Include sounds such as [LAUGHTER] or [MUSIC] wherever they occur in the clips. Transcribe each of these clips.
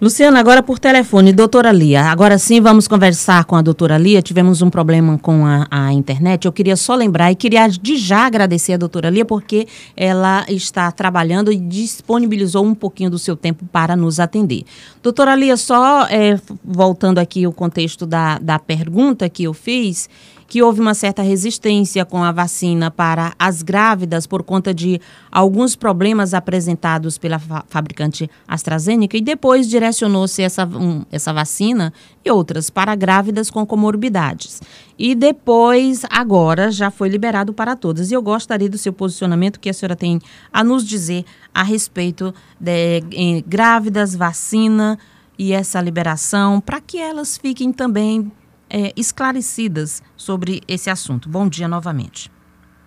Luciana, agora por telefone, doutora Lia. Agora sim, vamos conversar com a doutora Lia. Tivemos um problema com a, a, internet. Eu queria só lembrar e queria de já agradecer a doutora Lia, porque ela está trabalhando e disponibilizou um pouquinho do seu tempo para nos atender. Doutora Lia, só é, voltando aqui o contexto da, da pergunta que eu fiz, que houve uma certa resistência com a vacina para as grávidas por conta de alguns problemas apresentados pela fa fabricante AstraZeneca e depois direcionou-se essa, um, essa vacina e outras para grávidas com comorbidades. E depois, agora, já foi liberado para todas. E eu gostaria do seu posicionamento, que a senhora tem a nos dizer a respeito de em, grávidas, vacina e essa liberação, para que elas fiquem também é, esclarecidas sobre esse assunto. Bom dia novamente.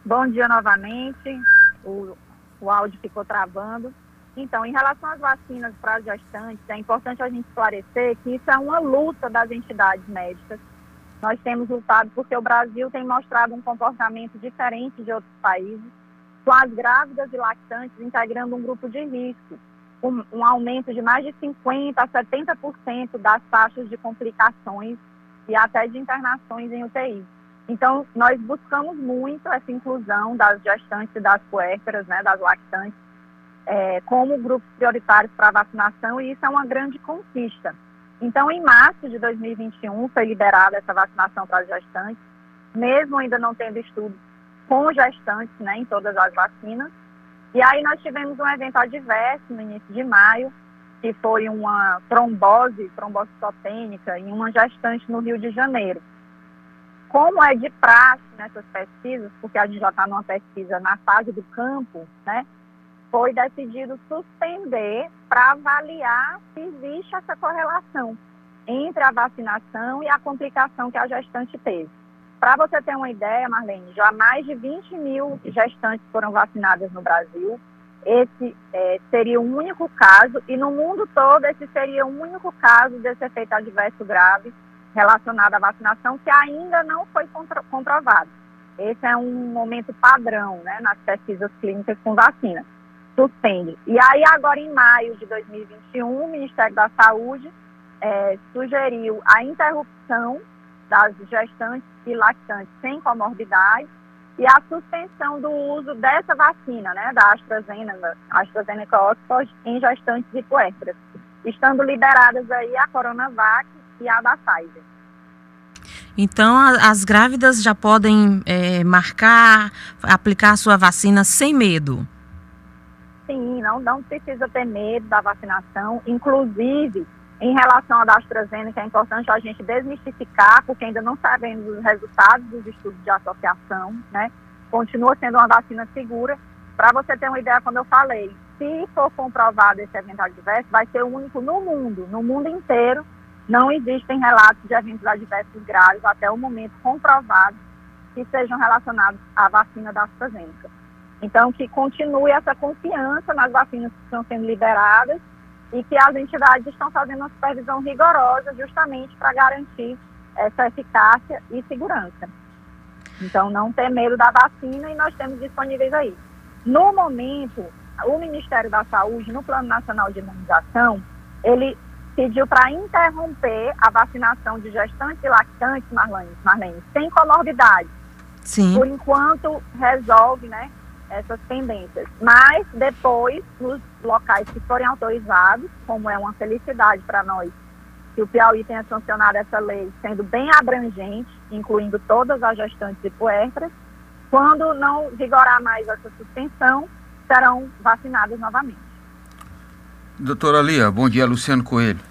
Bom dia novamente. O, o áudio ficou travando. Então, em relação às vacinas para gestantes, é importante a gente esclarecer que isso é uma luta das entidades médicas. Nós temos lutado porque o Brasil tem mostrado um comportamento diferente de outros países, com as grávidas e lactantes integrando um grupo de risco, um, um aumento de mais de 50% a 70% das taxas de complicações e até de internações em UTI. Então, nós buscamos muito essa inclusão das gestantes e das puérperas, né, das lactantes, é, como grupos prioritários para vacinação, e isso é uma grande conquista. Então, em março de 2021, foi liberada essa vacinação para as gestantes, mesmo ainda não tendo estudo com gestantes né, em todas as vacinas. E aí nós tivemos um evento adverso no início de maio, que foi uma trombose, trombose citotênica, em uma gestante no Rio de Janeiro. Como é de praxe nessas pesquisas, porque a gente já está numa pesquisa na fase do campo, né, foi decidido suspender para avaliar se existe essa correlação entre a vacinação e a complicação que a gestante teve. Para você ter uma ideia, Marlene, já mais de 20 mil gestantes foram vacinadas no Brasil, esse é, seria o único caso, e no mundo todo esse seria o único caso desse efeito adverso grave relacionado à vacinação que ainda não foi comprovado. Esse é um momento padrão né, nas pesquisas clínicas com vacina. Suspende. E aí, agora em maio de 2021, o Ministério da Saúde é, sugeriu a interrupção das gestantes e lactantes sem comorbidade e a suspensão do uso dessa vacina, né, da AstraZeneca, AstraZeneca Oxford, em gestantes e puérperas, estando liberadas aí a Coronavac e a da Pfizer. Então, as grávidas já podem é, marcar, aplicar a sua vacina sem medo? Sim, não, não precisa ter medo da vacinação. Inclusive, em relação à da AstraZeneca, é importante a gente desmistificar, porque ainda não sabemos os resultados dos estudos de associação, né? Continua sendo uma vacina segura. Para você ter uma ideia, quando eu falei, se for comprovado esse evento adverso, vai ser o único no mundo, no mundo inteiro, não existem relatos de eventos adversos graves até o momento comprovados que sejam relacionados à vacina da AstraZeneca. Então, que continue essa confiança nas vacinas que estão sendo liberadas e que as entidades estão fazendo uma supervisão rigorosa justamente para garantir essa eficácia e segurança. Então, não ter medo da vacina e nós temos disponíveis aí. No momento, o Ministério da Saúde, no Plano Nacional de Imunização, ele pediu para interromper a vacinação de gestantes e lactantes, Marlene, Marlene sem comorbidade. Sim. Por enquanto, resolve, né, essas pendências. Mas depois, nos locais que forem autorizados, como é uma felicidade para nós que o Piauí tenha sancionado essa lei, sendo bem abrangente, incluindo todas as gestantes e puérperas, quando não vigorar mais essa suspensão, serão vacinadas novamente. Doutora Lia, bom dia, Luciano Coelho.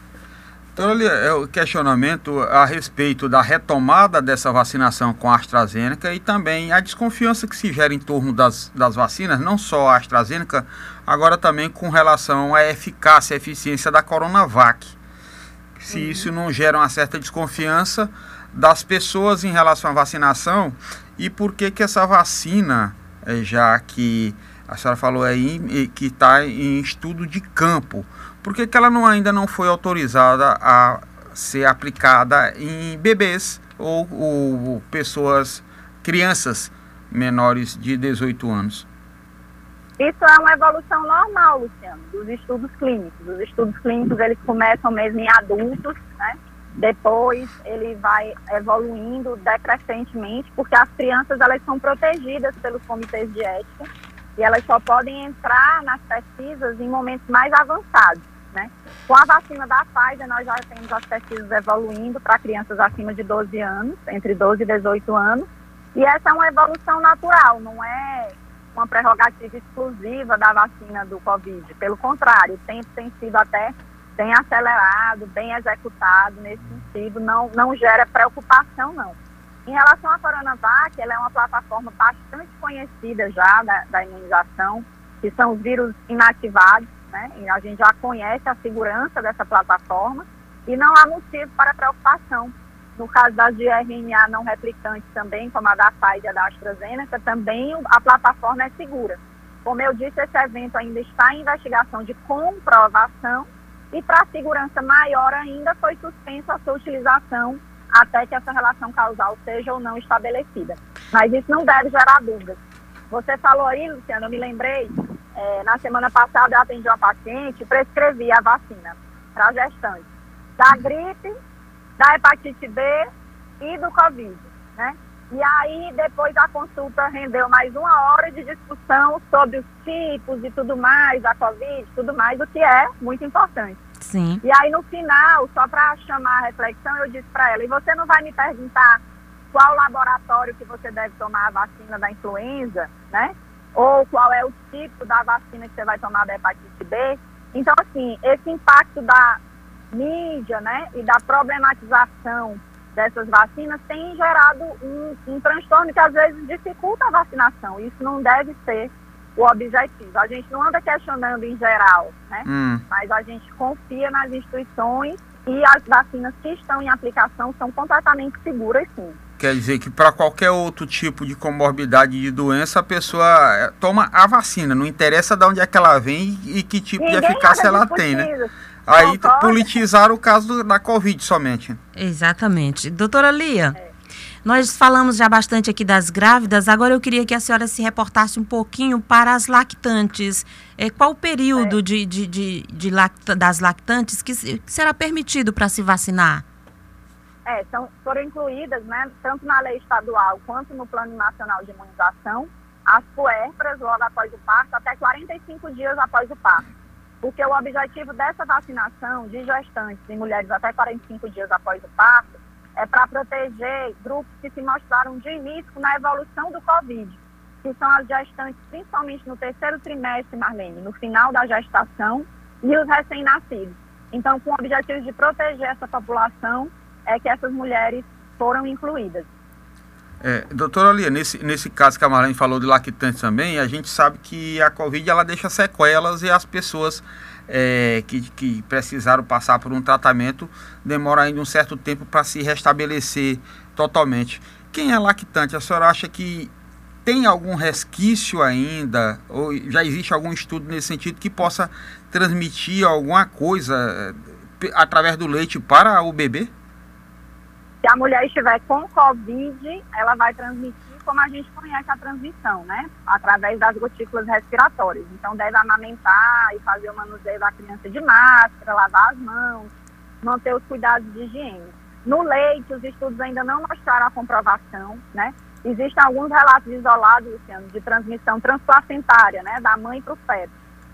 Então, ali é o questionamento a respeito da retomada dessa vacinação com a AstraZeneca e também a desconfiança que se gera em torno das, das vacinas, não só a AstraZeneca, agora também com relação à eficácia e eficiência da Coronavac. Se uhum. isso não gera uma certa desconfiança das pessoas em relação à vacinação e por que que essa vacina, eh, já que a senhora falou aí que está em estudo de campo, por que, que ela não, ainda não foi autorizada a ser aplicada em bebês ou, ou pessoas, crianças menores de 18 anos? Isso é uma evolução normal, Luciano, dos estudos clínicos. Os estudos clínicos, eles começam mesmo em adultos, né? Depois ele vai evoluindo decrescentemente, porque as crianças elas são protegidas pelos comitês de ética e elas só podem entrar nas pesquisas em momentos mais avançados. Né? Com a vacina da Pfizer, nós já temos as pesquisas evoluindo para crianças acima de 12 anos, entre 12 e 18 anos, e essa é uma evolução natural, não é uma prerrogativa exclusiva da vacina do Covid. Pelo contrário, o tempo tem sido até bem acelerado, bem executado nesse sentido, não, não gera preocupação, não. Em relação à Coronavac, ela é uma plataforma bastante conhecida já da, da imunização, que são os vírus inativados, né? E a gente já conhece a segurança dessa plataforma e não há motivo para preocupação. No caso das de RNA não replicantes também, como a da Pfizer e a da AstraZeneca, também a plataforma é segura. Como eu disse, esse evento ainda está em investigação de comprovação e para segurança maior ainda foi suspensa a sua utilização até que essa relação causal seja ou não estabelecida. Mas isso não deve gerar dúvidas. Você falou aí, Luciano, eu me lembrei, é, na semana passada eu atendi uma paciente e prescrevi a vacina para gestante da gripe, da hepatite B e do Covid, né? E aí, depois da consulta, rendeu mais uma hora de discussão sobre os tipos e tudo mais da Covid, tudo mais, o que é muito importante. Sim. E aí, no final, só para chamar a reflexão, eu disse para ela: e você não vai me perguntar qual laboratório que você deve tomar a vacina da influenza, né? Ou qual é o tipo da vacina que você vai tomar da hepatite B? Então, assim, esse impacto da mídia, né, e da problematização dessas vacinas tem gerado um, um transtorno que às vezes dificulta a vacinação. Isso não deve ser o objetivo. A gente não anda questionando em geral, né? Hum. Mas a gente confia nas instituições e as vacinas que estão em aplicação são completamente seguras, sim. Quer dizer que para qualquer outro tipo de comorbidade de doença, a pessoa eh, toma a vacina, não interessa de onde é que ela vem e que tipo Ninguém de eficácia ela tem, né? Aí politizaram o caso da Covid somente. Exatamente. Doutora Lia, é. nós falamos já bastante aqui das grávidas, agora eu queria que a senhora se reportasse um pouquinho para as lactantes. É, qual o período é. de, de, de, de lacta, das lactantes que, que será permitido para se vacinar? É, são, foram incluídas, né, tanto na lei estadual quanto no Plano Nacional de Imunização, as puérperas logo após o parto, até 45 dias após o parto porque o objetivo dessa vacinação de gestantes e mulheres até 45 dias após o parto é para proteger grupos que se mostraram de início na evolução do Covid, que são as gestantes, principalmente no terceiro trimestre, Marlene, no final da gestação, e os recém-nascidos. Então, com o objetivo de proteger essa população, é que essas mulheres foram incluídas. É, doutora Lia, nesse, nesse caso que a Marlene falou de lactante também, a gente sabe que a Covid ela deixa sequelas e as pessoas é, que, que precisaram passar por um tratamento demoram ainda um certo tempo para se restabelecer totalmente. Quem é lactante, a senhora acha que tem algum resquício ainda, ou já existe algum estudo nesse sentido que possa transmitir alguma coisa é, através do leite para o bebê? Se a mulher estiver com Covid, ela vai transmitir como a gente conhece a transmissão, né? Através das gotículas respiratórias. Então, deve amamentar e fazer o manuseio da criança de máscara, lavar as mãos, manter os cuidados de higiene. No leite, os estudos ainda não mostraram a comprovação, né? Existem alguns relatos isolados, Luciano, de transmissão transplacentária, né? Da mãe para o feto.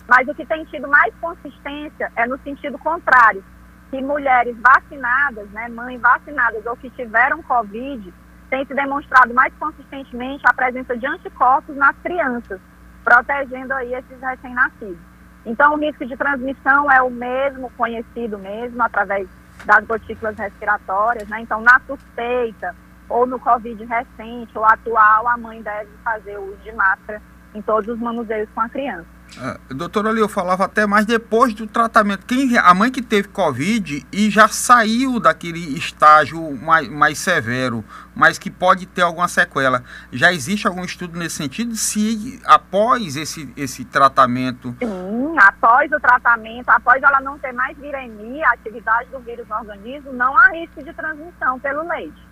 Mas o que tem tido mais consistência é no sentido contrário, que mulheres vacinadas, né, mães vacinadas ou que tiveram Covid, tem se demonstrado mais consistentemente a presença de anticorpos nas crianças, protegendo aí esses recém-nascidos. Então, o risco de transmissão é o mesmo, conhecido mesmo, através das gotículas respiratórias, né? Então, na suspeita ou no Covid recente ou atual, a mãe deve fazer o uso de máscara em todos os manuseios com a criança. Uh, doutora ali, eu falava até mais depois do tratamento. Quem, a mãe que teve Covid e já saiu daquele estágio mais, mais severo, mas que pode ter alguma sequela. Já existe algum estudo nesse sentido? Se após esse, esse tratamento. Sim, após o tratamento, após ela não ter mais viremia, a atividade do vírus no organismo, não há risco de transmissão pelo leite.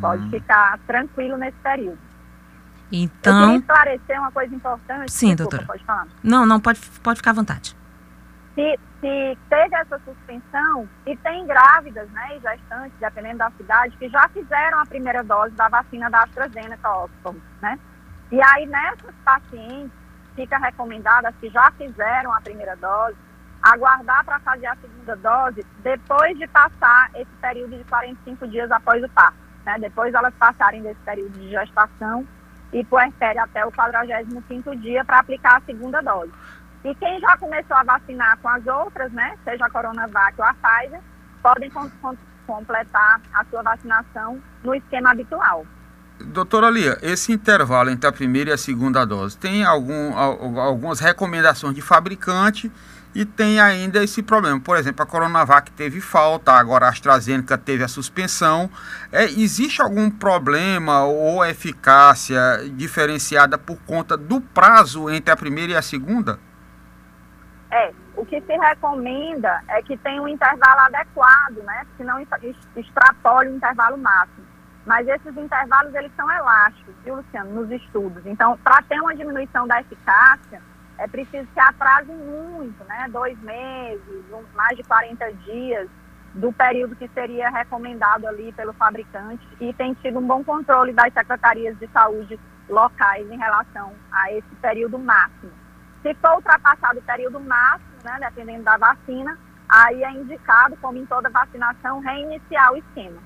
Pode hum. ficar tranquilo nesse período. Então. Eu queria esclarecer uma coisa importante. Sim, Desculpa, doutora. Pode falar. Não, não, pode, pode ficar à vontade. Se, se teve essa suspensão, e tem grávidas, né, e gestantes, dependendo da cidade, que já fizeram a primeira dose da vacina da AstraZeneca Oxford, né? E aí, nessas pacientes, fica recomendado, as que já fizeram a primeira dose, aguardar para fazer a segunda dose depois de passar esse período de 45 dias após o parto. Né? Depois elas passarem desse período de gestação e puerpério até o 45º dia para aplicar a segunda dose. E quem já começou a vacinar com as outras, né, seja a Coronavac ou a Pfizer, podem com, com, completar a sua vacinação no esquema habitual. Doutora Lia, esse intervalo entre a primeira e a segunda dose, tem algum, algumas recomendações de fabricante e tem ainda esse problema. Por exemplo, a Coronavac teve falta, agora a AstraZeneca teve a suspensão. É, existe algum problema ou eficácia diferenciada por conta do prazo entre a primeira e a segunda? É, o que se recomenda é que tenha um intervalo adequado, né? Que não extrapole o intervalo máximo. Mas esses intervalos, eles são elásticos, viu, Luciano, nos estudos. Então, para ter uma diminuição da eficácia, é preciso que atrase muito, né? Dois meses, um, mais de 40 dias do período que seria recomendado ali pelo fabricante e tem tido um bom controle das secretarias de saúde locais em relação a esse período máximo. Se for ultrapassado o período máximo, né, dependendo da vacina, aí é indicado, como em toda vacinação, reiniciar o esquema.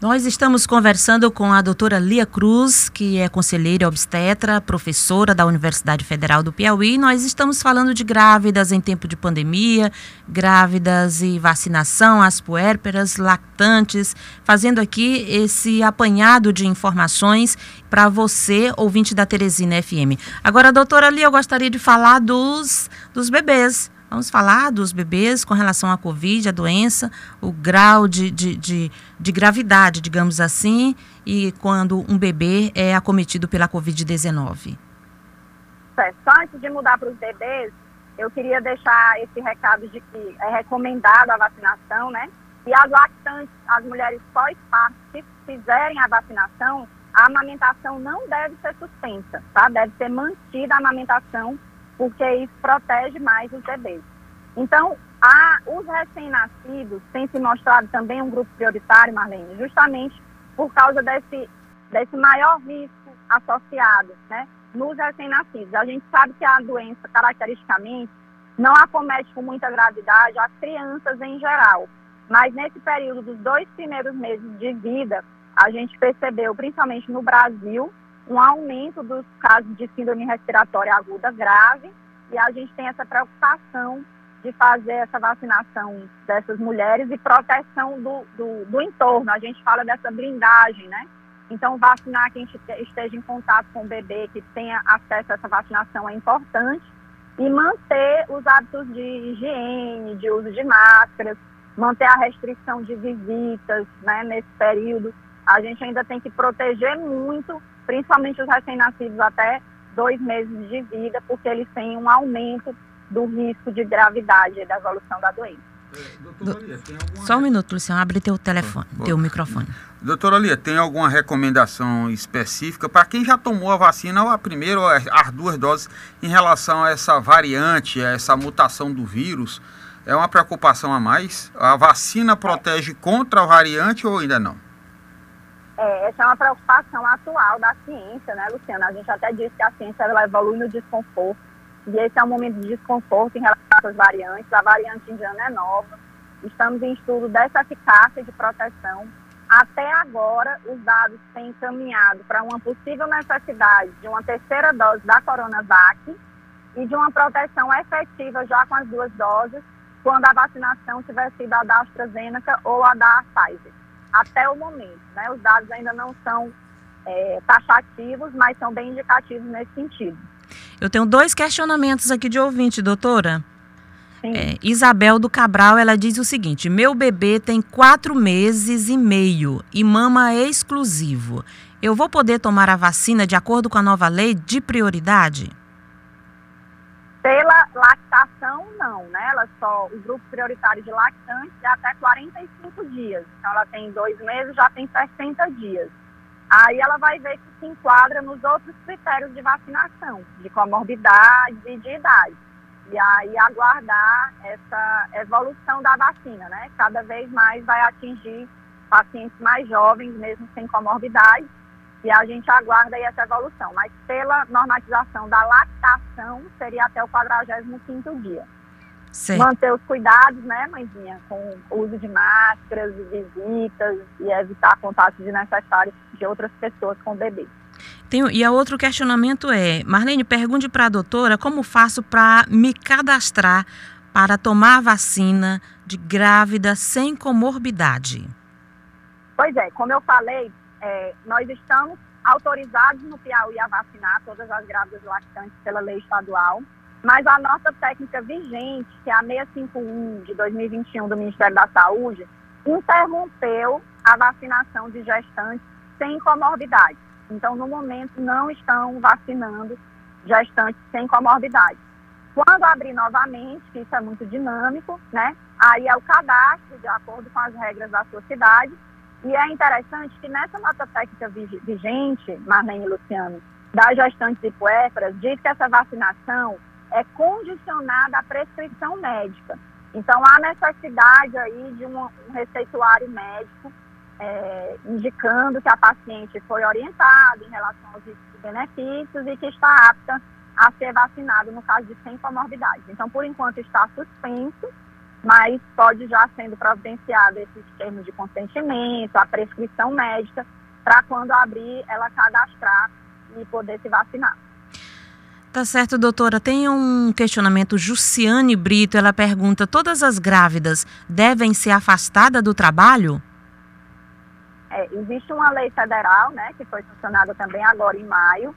Nós estamos conversando com a doutora Lia Cruz, que é conselheira obstetra, professora da Universidade Federal do Piauí. Nós estamos falando de grávidas em tempo de pandemia, grávidas e vacinação, as puérperas, lactantes, fazendo aqui esse apanhado de informações para você, ouvinte da Teresina FM. Agora, doutora Lia, eu gostaria de falar dos, dos bebês. Vamos falar dos bebês com relação à Covid, a doença, o grau de, de, de, de gravidade, digamos assim, e quando um bebê é acometido pela Covid-19. Certo. Só antes de mudar para os bebês, eu queria deixar esse recado de que é recomendado a vacinação, né? E as lactantes, as mulheres pós-parto, se fizerem a vacinação, a amamentação não deve ser suspensa, tá? Deve ser mantida a amamentação porque isso protege mais os bebês. Então, a, os recém-nascidos têm se mostrado também um grupo prioritário, Marlene, justamente por causa desse, desse maior risco associado né, nos recém-nascidos. A gente sabe que a doença, caracteristicamente, não acomete com muita gravidade as crianças em geral. Mas nesse período dos dois primeiros meses de vida, a gente percebeu, principalmente no Brasil, um aumento dos casos de síndrome respiratória aguda grave e a gente tem essa preocupação de fazer essa vacinação dessas mulheres e proteção do, do, do entorno. A gente fala dessa blindagem, né? Então, vacinar quem esteja em contato com o bebê, que tenha acesso a essa vacinação é importante. E manter os hábitos de higiene, de uso de máscaras, manter a restrição de visitas né, nesse período. A gente ainda tem que proteger muito principalmente os recém-nascidos até dois meses de vida, porque eles têm um aumento do risco de gravidade da evolução da doença. É, Só um minuto, Luciano, abre teu telefone, Bom, teu microfone. Doutora Lia, tem alguma recomendação específica para quem já tomou a vacina, ou a primeira ou as duas doses, em relação a essa variante, a essa mutação do vírus? É uma preocupação a mais? A vacina protege contra a variante ou ainda não? É, essa é uma preocupação atual da ciência, né, Luciana? A gente até disse que a ciência ela evolui no desconforto, e esse é um momento de desconforto em relação às variantes. A variante indiana é nova, estamos em estudo dessa eficácia de proteção. Até agora, os dados têm encaminhado para uma possível necessidade de uma terceira dose da Coronavac e de uma proteção efetiva já com as duas doses, quando a vacinação tiver sido a da AstraZeneca ou a da Pfizer até o momento. Né? Os dados ainda não são é, taxativos, mas são bem indicativos nesse sentido. Eu tenho dois questionamentos aqui de ouvinte, doutora. É, Isabel do Cabral, ela diz o seguinte: meu bebê tem quatro meses e meio e mama exclusivo. Eu vou poder tomar a vacina de acordo com a nova lei de prioridade? Pela lactação, não, né? Ela só, o grupo prioritário de lactantes é até 45 dias. Então, ela tem dois meses, já tem 60 dias. aí ela vai ver que se enquadra nos outros critérios de vacinação, de comorbidade e de idade. E aí aguardar essa evolução da vacina, né? Cada vez mais vai atingir pacientes mais jovens, mesmo sem comorbidade, e a gente aguarda aí essa evolução. Mas pela normatização da lactação, seria até o 45º dia. Certo. Manter os cuidados, né, mãezinha, com o uso de máscaras, visitas e evitar contatos desnecessários de outras pessoas com bebês. Tem, e a outro questionamento é, Marlene, pergunte para a doutora como faço para me cadastrar para tomar a vacina de grávida sem comorbidade. Pois é, como eu falei, é, nós estamos autorizados no Piauí a vacinar todas as grávidas lactantes pela lei estadual, mas a nossa técnica vigente, que é a 651 de 2021 do Ministério da Saúde, interrompeu a vacinação de gestantes sem comorbidade. Então, no momento, não estão vacinando gestantes sem comorbidade. Quando abrir novamente, que isso é muito dinâmico, né? Aí é o cadastro, de acordo com as regras da sua cidade, e é interessante que nessa nota técnica vigente, Marlene e Luciano, das gestantes e puérperas, diz que essa vacinação é condicionada à prescrição médica. Então, há necessidade aí de um, receituário médico é, indicando que a paciente foi orientada em relação aos benefícios e que está apta a ser vacinada no caso de sem comorbidades. Então, por enquanto, está suspenso mas pode já sendo providenciado esses termos de consentimento, a prescrição médica, para quando abrir ela cadastrar e poder se vacinar. Tá certo, doutora. Tem um questionamento. Jussiane Brito, ela pergunta: todas as grávidas devem ser afastadas do trabalho? É, existe uma lei federal, né, que foi sancionada também agora em maio,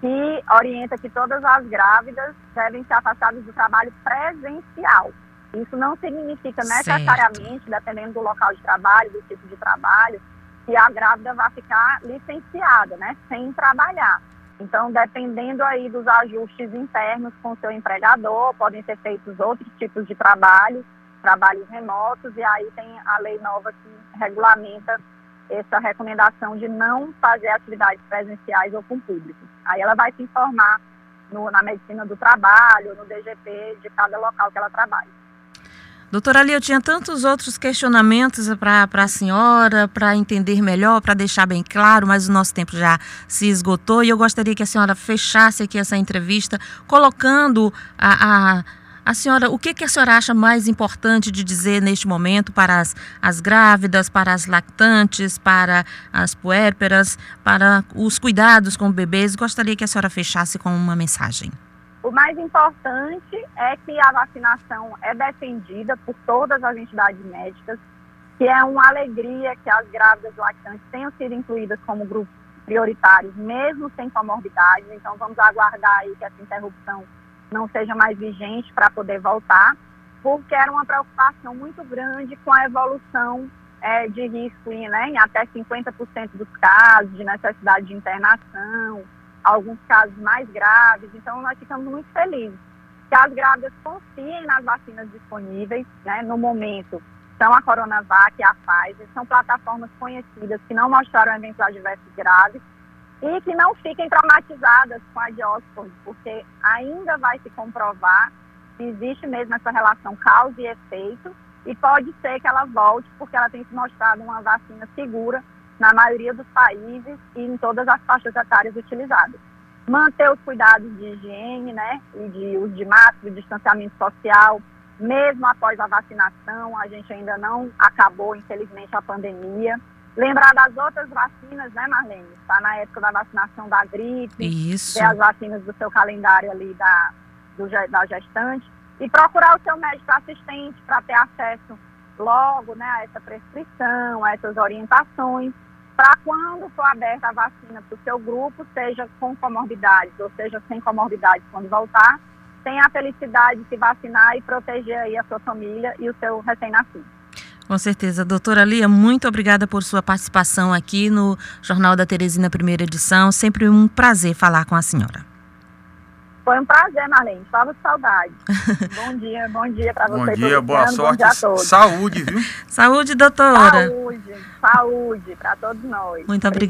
que orienta que todas as grávidas devem ser afastadas do trabalho presencial. Isso não significa necessariamente, certo. dependendo do local de trabalho, do tipo de trabalho, que a grávida vai ficar licenciada, né, sem trabalhar. Então, dependendo aí dos ajustes internos com o seu empregador, podem ser feitos outros tipos de trabalho, trabalhos remotos, e aí tem a lei nova que regulamenta essa recomendação de não fazer atividades presenciais ou com público. Aí ela vai se informar no, na medicina do trabalho, no DGP de cada local que ela trabalha. Doutora Ali, eu tinha tantos outros questionamentos para a senhora, para entender melhor, para deixar bem claro, mas o nosso tempo já se esgotou e eu gostaria que a senhora fechasse aqui essa entrevista colocando a, a, a senhora, o que, que a senhora acha mais importante de dizer neste momento para as, as grávidas, para as lactantes, para as puérperas, para os cuidados com bebês? Gostaria que a senhora fechasse com uma mensagem. O mais importante é que a vacinação é defendida por todas as entidades médicas, que é uma alegria que as grávidas lactantes tenham sido incluídas como grupos prioritários, mesmo sem comorbidades. Então, vamos aguardar aí que essa interrupção não seja mais vigente para poder voltar, porque era uma preocupação muito grande com a evolução é, de risco né, em até 50% dos casos, de necessidade de internação, alguns casos mais graves. Então, nós ficamos muito felizes que as grávidas confiem nas vacinas disponíveis, né, no momento. São a Coronavac e a Pfizer, são plataformas conhecidas que não mostraram eventos adversos graves e que não fiquem traumatizadas com a de Oxford, porque ainda vai se comprovar se existe mesmo essa relação causa e efeito e pode ser que ela volte porque ela tem se mostrado uma vacina segura na maioria dos países e em todas as faixas etárias utilizadas. Manter os cuidados de higiene, né, e de uso de máscara, distanciamento social, mesmo após a vacinação, a gente ainda não acabou, infelizmente, a pandemia. Lembrar das outras vacinas, né, Marlene? Está na época da vacinação da gripe, Isso. ver as vacinas do seu calendário ali da, do, da gestante e procurar o seu médico assistente para ter acesso logo né, a essa prescrição, a essas orientações para quando for aberta a vacina para o seu grupo, seja com comorbidades ou seja sem comorbidades quando voltar, tenha a felicidade de se vacinar e proteger aí a sua família e o seu recém-nascido. Com certeza. Doutora Lia, muito obrigada por sua participação aqui no Jornal da Teresina, primeira edição. Sempre um prazer falar com a senhora. Foi um prazer, Marlene. Estava de saudade. [LAUGHS] bom dia, bom dia para você. Bom dia, boa sorte. Saúde, viu? Saúde, doutora. Saúde, saúde para todos nós. Muito obrigada.